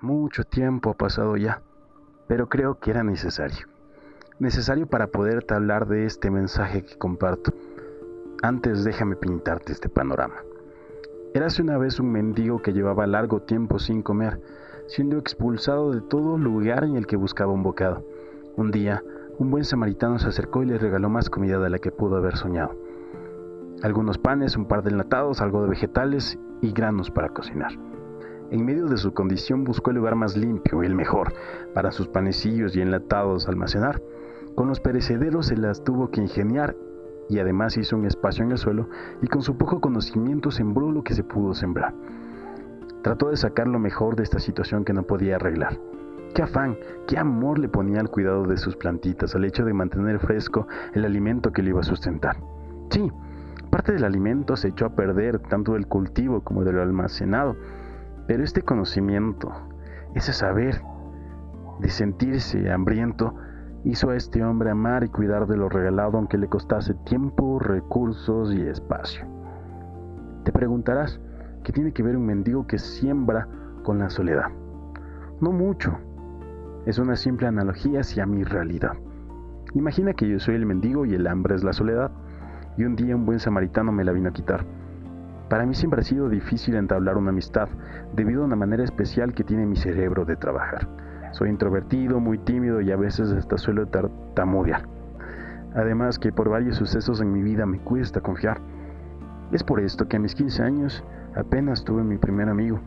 Mucho tiempo ha pasado ya, pero creo que era necesario. Necesario para poderte hablar de este mensaje que comparto. Antes déjame pintarte este panorama. Érase una vez un mendigo que llevaba largo tiempo sin comer, siendo expulsado de todo lugar en el que buscaba un bocado. Un día, un buen samaritano se acercó y le regaló más comida de la que pudo haber soñado. Algunos panes, un par de enlatados, algo de vegetales y granos para cocinar. En medio de su condición buscó el lugar más limpio y el mejor para sus panecillos y enlatados almacenar. Con los perecederos se las tuvo que ingeniar y además hizo un espacio en el suelo y con su poco conocimiento sembró lo que se pudo sembrar. Trató de sacar lo mejor de esta situación que no podía arreglar. Qué afán, qué amor le ponía al cuidado de sus plantitas, al hecho de mantener fresco el alimento que le iba a sustentar. Sí, parte del alimento se echó a perder, tanto del cultivo como del almacenado, pero este conocimiento, ese saber de sentirse hambriento, hizo a este hombre amar y cuidar de lo regalado aunque le costase tiempo, recursos y espacio. Te preguntarás, ¿qué tiene que ver un mendigo que siembra con la soledad? No mucho. Es una simple analogía hacia mi realidad. Imagina que yo soy el mendigo y el hambre es la soledad, y un día un buen samaritano me la vino a quitar. Para mí siempre ha sido difícil entablar una amistad debido a una manera especial que tiene mi cerebro de trabajar. Soy introvertido, muy tímido y a veces hasta suelo tartamudear. Además que por varios sucesos en mi vida me cuesta confiar. Es por esto que a mis 15 años apenas tuve mi primer amigo,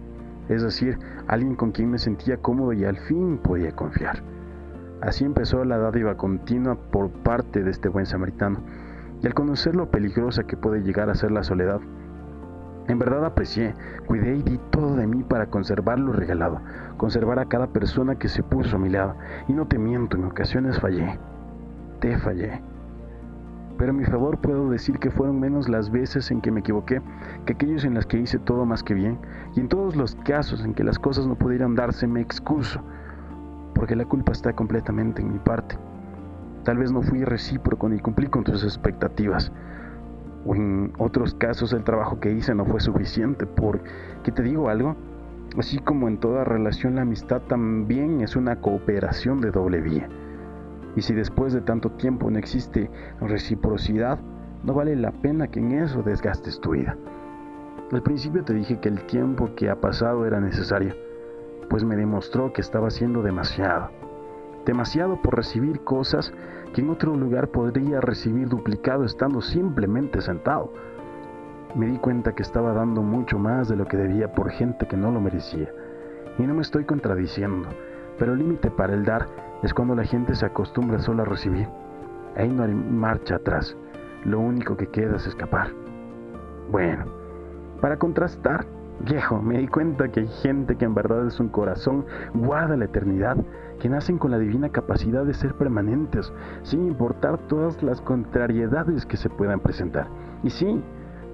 es decir, alguien con quien me sentía cómodo y al fin podía confiar. Así empezó la dádiva continua por parte de este buen samaritano, y al conocer lo peligrosa que puede llegar a ser la soledad, en verdad aprecié, cuidé y di todo de mí para conservar lo regalado, conservar a cada persona que se puso a mi lado. Y no te miento, en ocasiones fallé. Te fallé. Pero a mi favor puedo decir que fueron menos las veces en que me equivoqué que aquellos en las que hice todo más que bien. Y en todos los casos en que las cosas no pudieron darse me excuso, porque la culpa está completamente en mi parte. Tal vez no fui recíproco ni cumplí con tus expectativas o en otros casos el trabajo que hice no fue suficiente. Porque te digo algo, así como en toda relación la amistad también es una cooperación de doble vía. Y si después de tanto tiempo no existe reciprocidad, no vale la pena que en eso desgastes tu vida. Al principio te dije que el tiempo que ha pasado era necesario, pues me demostró que estaba haciendo demasiado. Demasiado por recibir cosas que en otro lugar podría recibir duplicado estando simplemente sentado. Me di cuenta que estaba dando mucho más de lo que debía por gente que no lo merecía. Y no me estoy contradiciendo, pero el límite para el dar es cuando la gente se acostumbra solo a recibir. Ahí no hay marcha atrás. Lo único que queda es escapar. Bueno, para contrastar, viejo, me di cuenta que hay gente que en verdad es un corazón guarda la eternidad que nacen con la divina capacidad de ser permanentes, sin importar todas las contrariedades que se puedan presentar. Y sí,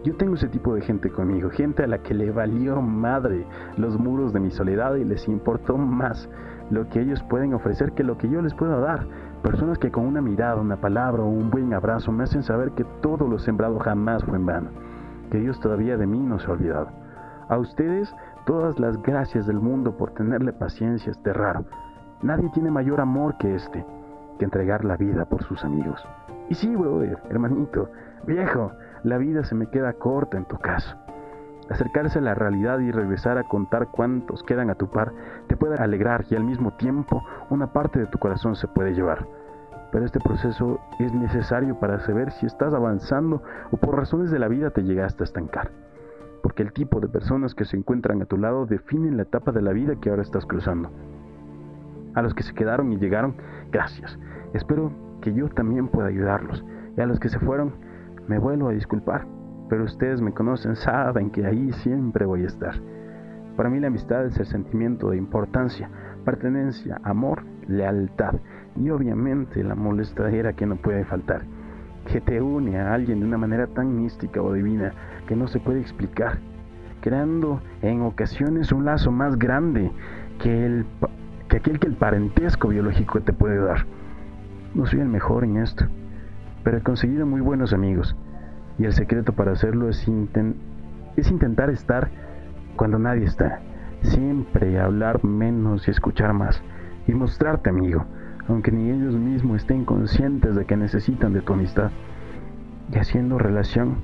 yo tengo ese tipo de gente conmigo, gente a la que le valió madre los muros de mi soledad y les importó más lo que ellos pueden ofrecer que lo que yo les puedo dar. Personas que con una mirada, una palabra o un buen abrazo me hacen saber que todo lo sembrado jamás fue en vano, que Dios todavía de mí no se ha olvidado. A ustedes todas las gracias del mundo por tenerle paciencia este raro. Nadie tiene mayor amor que este, que entregar la vida por sus amigos. Y sí, brother, hermanito, viejo, la vida se me queda corta en tu caso. Acercarse a la realidad y regresar a contar cuántos quedan a tu par te puede alegrar y al mismo tiempo una parte de tu corazón se puede llevar. Pero este proceso es necesario para saber si estás avanzando o por razones de la vida te llegaste a estancar. Porque el tipo de personas que se encuentran a tu lado definen la etapa de la vida que ahora estás cruzando. A los que se quedaron y llegaron, gracias. Espero que yo también pueda ayudarlos. Y a los que se fueron, me vuelvo a disculpar. Pero ustedes me conocen, saben que ahí siempre voy a estar. Para mí la amistad es el sentimiento de importancia, pertenencia, amor, lealtad y obviamente la molestadera que no puede faltar, que te une a alguien de una manera tan mística o divina que no se puede explicar, creando en ocasiones un lazo más grande que el que aquel que el parentesco biológico te puede dar. No soy el mejor en esto, pero he conseguido muy buenos amigos y el secreto para hacerlo es, es intentar estar cuando nadie está, Siempre hablar menos y escuchar más. Y mostrarte amigo, aunque ni ellos mismos estén conscientes de que necesitan de tu amistad. Y haciendo relación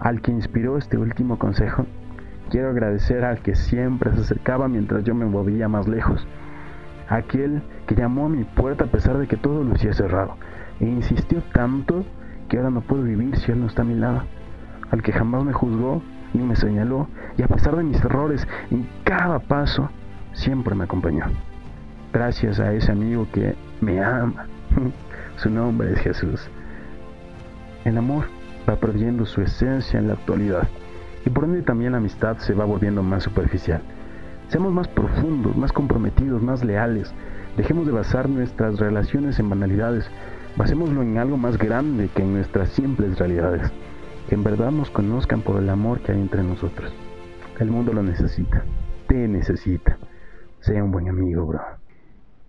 al que inspiró este último consejo, quiero agradecer al que siempre se acercaba mientras yo me movía más lejos. Aquel que llamó a mi puerta a pesar de que todo lucía cerrado. E insistió tanto que ahora no puedo vivir si él no está a mi lado. Al que jamás me juzgó ni me señaló y a pesar de mis errores en cada paso siempre me acompañó. Gracias a ese amigo que me ama. Su nombre es Jesús. El amor va perdiendo su esencia en la actualidad y por ende también la amistad se va volviendo más superficial. Seamos más profundos, más comprometidos, más leales. Dejemos de basar nuestras relaciones en banalidades. Basémoslo en algo más grande que en nuestras simples realidades que en verdad nos conozcan por el amor que hay entre nosotros. El mundo lo necesita, te necesita. Sea un buen amigo, bro.